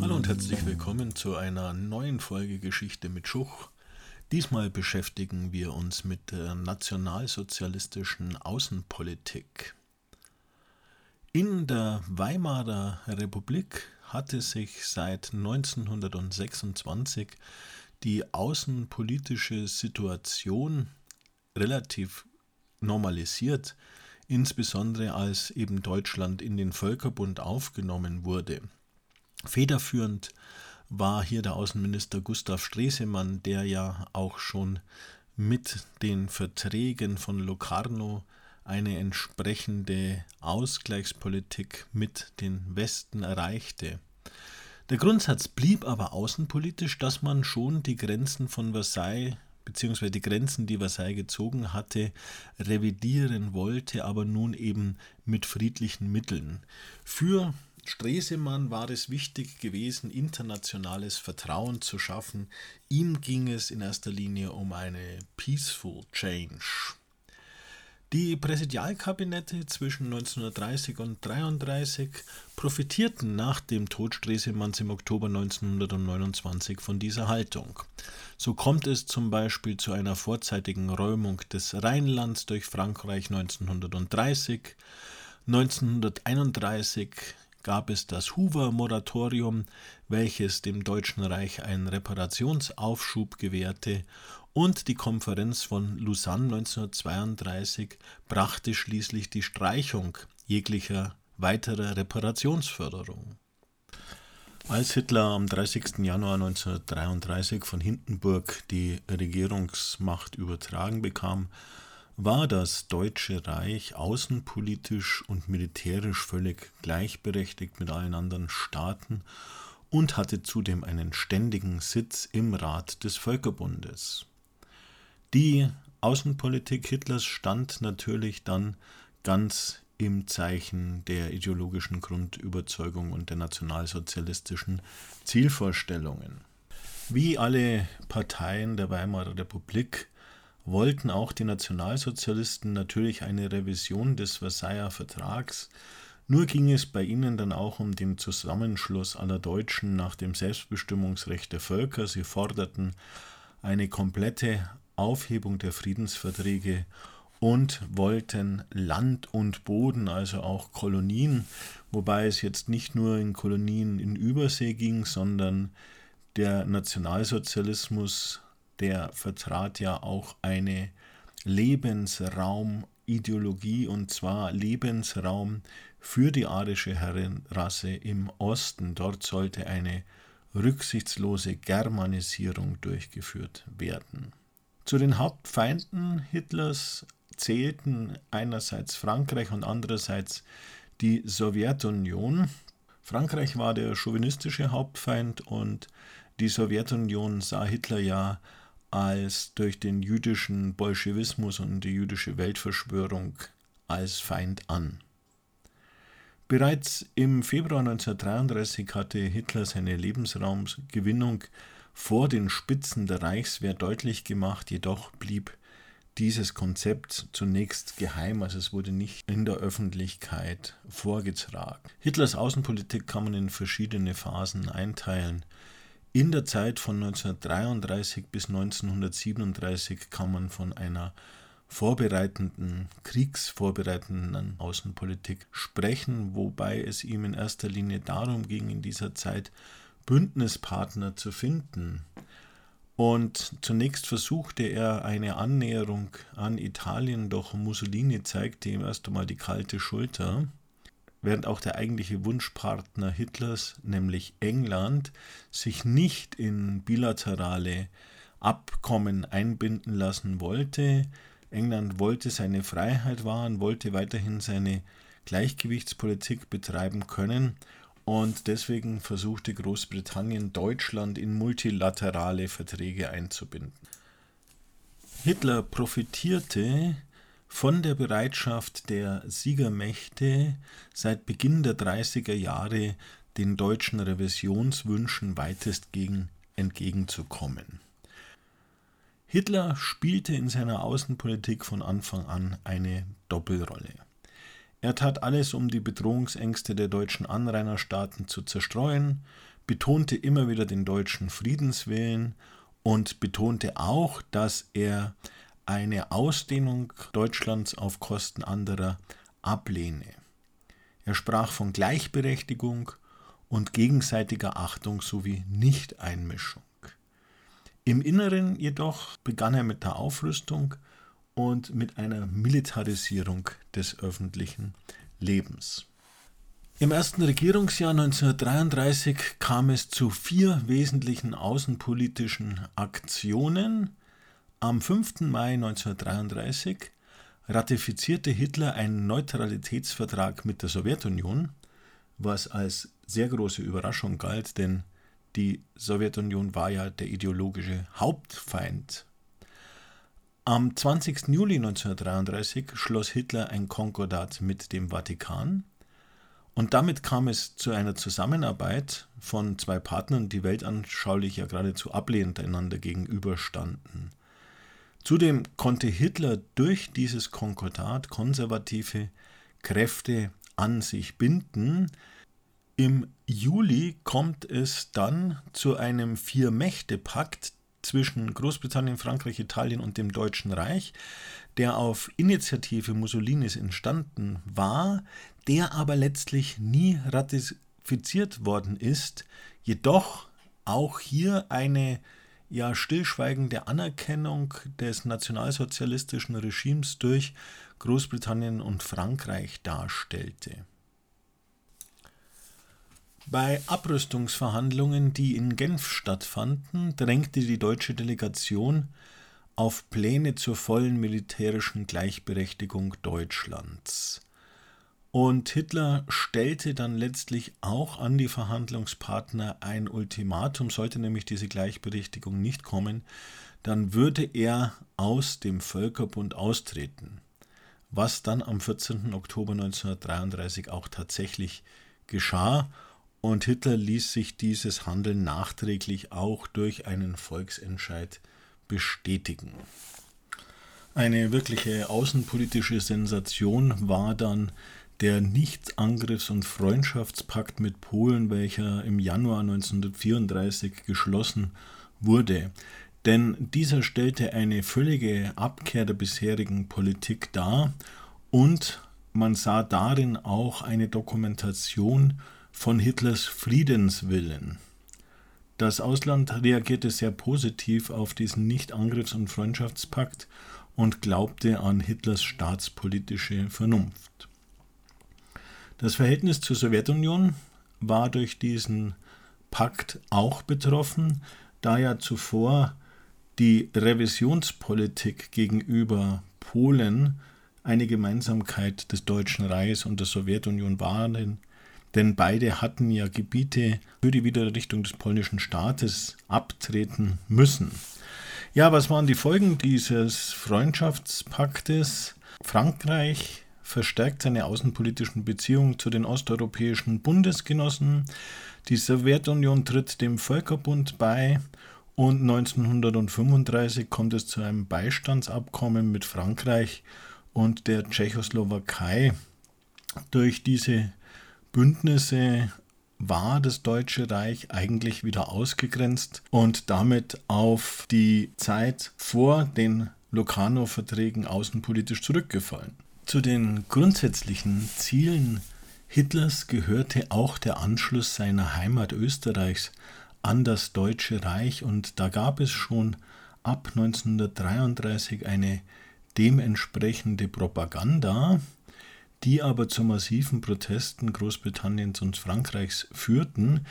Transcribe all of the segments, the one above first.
Hallo und herzlich willkommen zu einer neuen Folge Geschichte mit Schuch. Diesmal beschäftigen wir uns mit der nationalsozialistischen Außenpolitik. In der Weimarer Republik hatte sich seit 1926 die außenpolitische Situation relativ normalisiert, insbesondere als eben Deutschland in den Völkerbund aufgenommen wurde. Federführend war hier der Außenminister Gustav Stresemann, der ja auch schon mit den Verträgen von Locarno eine entsprechende Ausgleichspolitik mit den Westen erreichte. Der Grundsatz blieb aber außenpolitisch, dass man schon die Grenzen von Versailles beziehungsweise die Grenzen, die Versailles gezogen hatte, revidieren wollte, aber nun eben mit friedlichen Mitteln. Für Stresemann war es wichtig gewesen, internationales Vertrauen zu schaffen. Ihm ging es in erster Linie um eine Peaceful Change. Die Präsidialkabinette zwischen 1930 und 1933 profitierten nach dem Tod Stresemanns im Oktober 1929 von dieser Haltung. So kommt es zum Beispiel zu einer vorzeitigen Räumung des Rheinlands durch Frankreich 1930. 1931 gab es das Hoover-Moratorium, welches dem Deutschen Reich einen Reparationsaufschub gewährte und die Konferenz von Lausanne 1932 brachte schließlich die Streichung jeglicher weiterer Reparationsförderung. Als Hitler am 30. Januar 1933 von Hindenburg die Regierungsmacht übertragen bekam, war das Deutsche Reich außenpolitisch und militärisch völlig gleichberechtigt mit allen anderen Staaten und hatte zudem einen ständigen Sitz im Rat des Völkerbundes. Die Außenpolitik Hitlers stand natürlich dann ganz im Zeichen der ideologischen Grundüberzeugung und der nationalsozialistischen Zielvorstellungen. Wie alle Parteien der Weimarer Republik wollten auch die Nationalsozialisten natürlich eine Revision des Versailler Vertrags. Nur ging es bei ihnen dann auch um den Zusammenschluss aller Deutschen nach dem Selbstbestimmungsrecht der Völker. Sie forderten eine komplette Aufhebung der Friedensverträge und wollten Land und Boden, also auch Kolonien, wobei es jetzt nicht nur in Kolonien in Übersee ging, sondern der Nationalsozialismus, der vertrat ja auch eine Lebensraumideologie und zwar Lebensraum für die arische Herrenrasse im Osten. Dort sollte eine rücksichtslose Germanisierung durchgeführt werden. Zu den Hauptfeinden Hitlers zählten einerseits Frankreich und andererseits die Sowjetunion. Frankreich war der chauvinistische Hauptfeind und die Sowjetunion sah Hitler ja als durch den jüdischen Bolschewismus und die jüdische Weltverschwörung als Feind an. Bereits im Februar 1933 hatte Hitler seine Lebensraumgewinnung vor den Spitzen der Reichswehr deutlich gemacht, jedoch blieb dieses Konzept zunächst geheim, also es wurde nicht in der Öffentlichkeit vorgetragen. Hitlers Außenpolitik kann man in verschiedene Phasen einteilen. In der Zeit von 1933 bis 1937 kann man von einer vorbereitenden, kriegsvorbereitenden Außenpolitik sprechen, wobei es ihm in erster Linie darum ging, in dieser Zeit Bündnispartner zu finden. Und zunächst versuchte er eine Annäherung an Italien, doch Mussolini zeigte ihm erst einmal die kalte Schulter, während auch der eigentliche Wunschpartner Hitlers, nämlich England, sich nicht in bilaterale Abkommen einbinden lassen wollte. England wollte seine Freiheit wahren, wollte weiterhin seine Gleichgewichtspolitik betreiben können und deswegen versuchte Großbritannien Deutschland in multilaterale Verträge einzubinden. Hitler profitierte von der Bereitschaft der Siegermächte seit Beginn der 30er Jahre den deutschen Revisionswünschen weitestgehend entgegenzukommen. Hitler spielte in seiner Außenpolitik von Anfang an eine Doppelrolle. Er tat alles, um die Bedrohungsängste der deutschen Anrainerstaaten zu zerstreuen, betonte immer wieder den deutschen Friedenswillen und betonte auch, dass er eine Ausdehnung Deutschlands auf Kosten anderer ablehne. Er sprach von Gleichberechtigung und gegenseitiger Achtung sowie Nichteinmischung. Im Inneren jedoch begann er mit der Aufrüstung und mit einer Militarisierung des öffentlichen Lebens. Im ersten Regierungsjahr 1933 kam es zu vier wesentlichen außenpolitischen Aktionen. Am 5. Mai 1933 ratifizierte Hitler einen Neutralitätsvertrag mit der Sowjetunion, was als sehr große Überraschung galt, denn die Sowjetunion war ja der ideologische Hauptfeind. Am 20. Juli 1933 schloss Hitler ein Konkordat mit dem Vatikan und damit kam es zu einer Zusammenarbeit von zwei Partnern, die weltanschaulich ja geradezu ablehnend einander gegenüberstanden. Zudem konnte Hitler durch dieses Konkordat konservative Kräfte an sich binden, im Juli kommt es dann zu einem Vier-Mächte-Pakt zwischen Großbritannien, Frankreich, Italien und dem Deutschen Reich, der auf Initiative Mussolinis entstanden war, der aber letztlich nie ratifiziert worden ist, jedoch auch hier eine ja stillschweigende Anerkennung des nationalsozialistischen Regimes durch Großbritannien und Frankreich darstellte. Bei Abrüstungsverhandlungen, die in Genf stattfanden, drängte die deutsche Delegation auf Pläne zur vollen militärischen Gleichberechtigung Deutschlands. Und Hitler stellte dann letztlich auch an die Verhandlungspartner ein Ultimatum, sollte nämlich diese Gleichberechtigung nicht kommen, dann würde er aus dem Völkerbund austreten, was dann am 14. Oktober 1933 auch tatsächlich geschah und Hitler ließ sich dieses Handeln nachträglich auch durch einen Volksentscheid bestätigen. Eine wirkliche außenpolitische Sensation war dann der Nichtangriffs- und Freundschaftspakt mit Polen, welcher im Januar 1934 geschlossen wurde. Denn dieser stellte eine völlige Abkehr der bisherigen Politik dar und man sah darin auch eine Dokumentation von Hitlers Friedenswillen. Das Ausland reagierte sehr positiv auf diesen Nicht-Angriffs- und Freundschaftspakt und glaubte an Hitlers staatspolitische Vernunft. Das Verhältnis zur Sowjetunion war durch diesen Pakt auch betroffen, da ja zuvor die Revisionspolitik gegenüber Polen eine Gemeinsamkeit des Deutschen Reichs und der Sowjetunion war, denn beide hatten ja Gebiete für die Wiedererrichtung des polnischen Staates abtreten müssen. Ja, was waren die Folgen dieses Freundschaftspaktes? Frankreich verstärkt seine außenpolitischen Beziehungen zu den osteuropäischen Bundesgenossen. Die Sowjetunion tritt dem Völkerbund bei und 1935 kommt es zu einem Beistandsabkommen mit Frankreich und der Tschechoslowakei. Durch diese Bündnisse war das Deutsche Reich eigentlich wieder ausgegrenzt und damit auf die Zeit vor den Locarno-Verträgen außenpolitisch zurückgefallen. Zu den grundsätzlichen Zielen Hitlers gehörte auch der Anschluss seiner Heimat Österreichs an das Deutsche Reich und da gab es schon ab 1933 eine dementsprechende Propaganda, die aber zu massiven Protesten Großbritanniens und Frankreichs führten,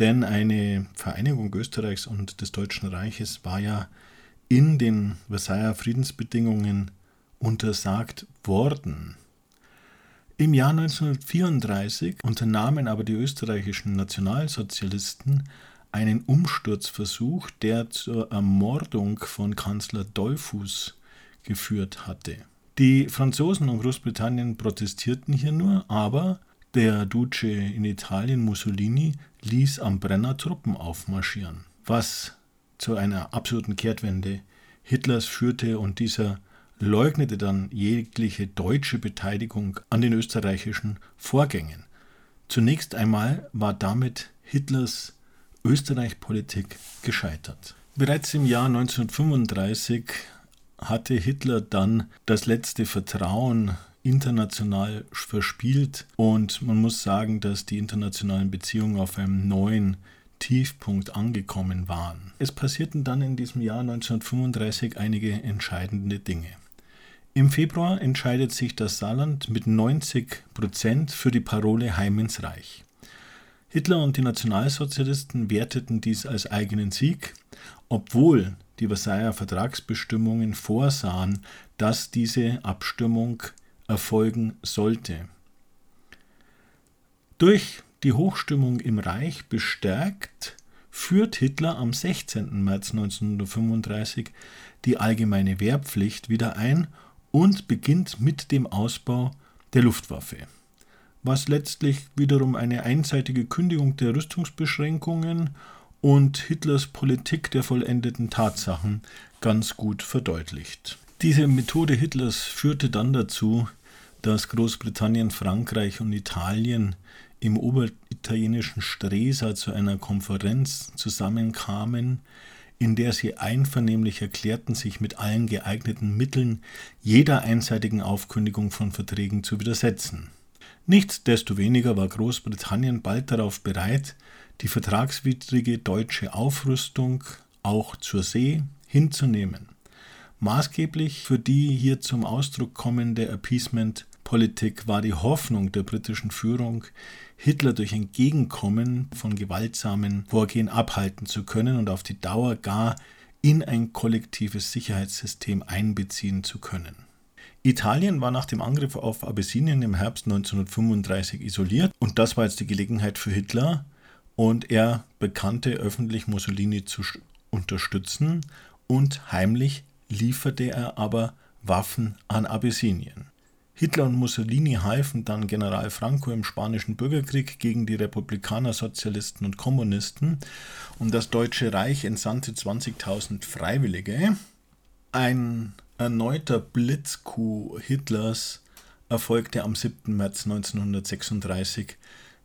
denn eine Vereinigung Österreichs und des Deutschen Reiches war ja in den Versailler Friedensbedingungen untersagt worden. Im Jahr 1934 unternahmen aber die österreichischen Nationalsozialisten einen Umsturzversuch, der zur Ermordung von Kanzler Dollfuß geführt hatte. Die Franzosen und Großbritannien protestierten hier nur, aber der Duce in Italien Mussolini ließ am Brenner Truppen aufmarschieren, was zu einer absurden Kehrtwende Hitlers führte und dieser leugnete dann jegliche deutsche Beteiligung an den österreichischen Vorgängen. Zunächst einmal war damit Hitlers Österreich-Politik gescheitert. Bereits im Jahr 1935 hatte Hitler dann das letzte Vertrauen international verspielt und man muss sagen, dass die internationalen Beziehungen auf einem neuen Tiefpunkt angekommen waren. Es passierten dann in diesem Jahr 1935 einige entscheidende Dinge. Im Februar entscheidet sich das Saarland mit 90 Prozent für die Parole Heim ins Reich. Hitler und die Nationalsozialisten werteten dies als eigenen Sieg, obwohl die Versailler Vertragsbestimmungen vorsahen, dass diese Abstimmung erfolgen sollte. Durch die Hochstimmung im Reich bestärkt, führt Hitler am 16. März 1935 die allgemeine Wehrpflicht wieder ein und beginnt mit dem Ausbau der Luftwaffe, was letztlich wiederum eine einseitige Kündigung der Rüstungsbeschränkungen und Hitlers Politik der vollendeten Tatsachen ganz gut verdeutlicht. Diese Methode Hitlers führte dann dazu, dass Großbritannien, Frankreich und Italien im oberitalienischen Stresa zu einer Konferenz zusammenkamen, in der sie einvernehmlich erklärten, sich mit allen geeigneten Mitteln jeder einseitigen Aufkündigung von Verträgen zu widersetzen. Nichtsdestoweniger war Großbritannien bald darauf bereit, die vertragswidrige deutsche Aufrüstung auch zur See hinzunehmen. Maßgeblich für die hier zum Ausdruck kommende Appeasement-Politik war die Hoffnung der britischen Führung, Hitler durch Entgegenkommen von gewaltsamen Vorgehen abhalten zu können und auf die Dauer gar in ein kollektives Sicherheitssystem einbeziehen zu können. Italien war nach dem Angriff auf Abessinien im Herbst 1935 isoliert und das war jetzt die Gelegenheit für Hitler und er bekannte öffentlich Mussolini zu unterstützen und heimlich lieferte er aber Waffen an Abessinien. Hitler und Mussolini halfen dann General Franco im Spanischen Bürgerkrieg gegen die Republikaner, Sozialisten und Kommunisten und das Deutsche Reich entsandte 20.000 Freiwillige. Ein erneuter Blitzcoup Hitlers erfolgte am 7. März 1936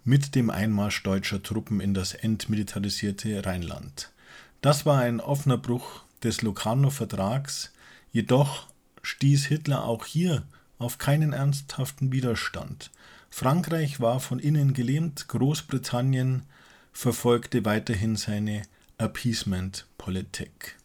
mit dem Einmarsch deutscher Truppen in das entmilitarisierte Rheinland. Das war ein offener Bruch des Locarno-Vertrags, jedoch stieß Hitler auch hier auf keinen ernsthaften Widerstand. Frankreich war von innen gelähmt, Großbritannien verfolgte weiterhin seine Appeasement-Politik.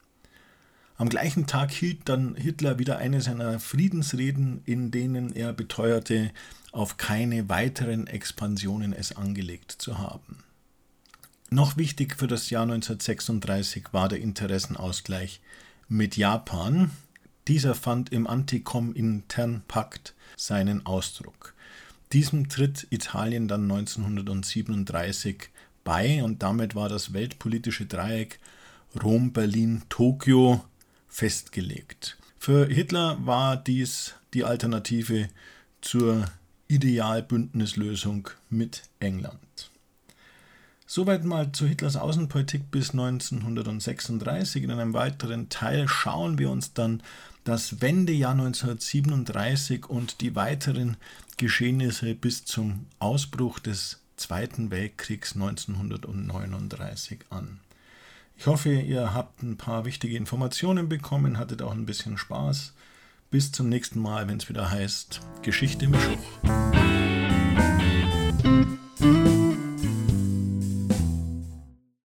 Am gleichen Tag hielt dann Hitler wieder eine seiner Friedensreden, in denen er beteuerte, auf keine weiteren Expansionen es angelegt zu haben. Noch wichtig für das Jahr 1936 war der Interessenausgleich mit Japan, dieser fand im Antikom-Intern-Pakt seinen Ausdruck. Diesem tritt Italien dann 1937 bei und damit war das weltpolitische Dreieck Rom, Berlin, Tokio festgelegt. Für Hitler war dies die Alternative zur Idealbündnislösung mit England. Soweit mal zu Hitlers Außenpolitik bis 1936. In einem weiteren Teil schauen wir uns dann das Wendejahr 1937 und die weiteren Geschehnisse bis zum Ausbruch des Zweiten Weltkriegs 1939 an. Ich hoffe, ihr habt ein paar wichtige Informationen bekommen, hattet auch ein bisschen Spaß. Bis zum nächsten Mal, wenn es wieder heißt Geschichte im Schuch.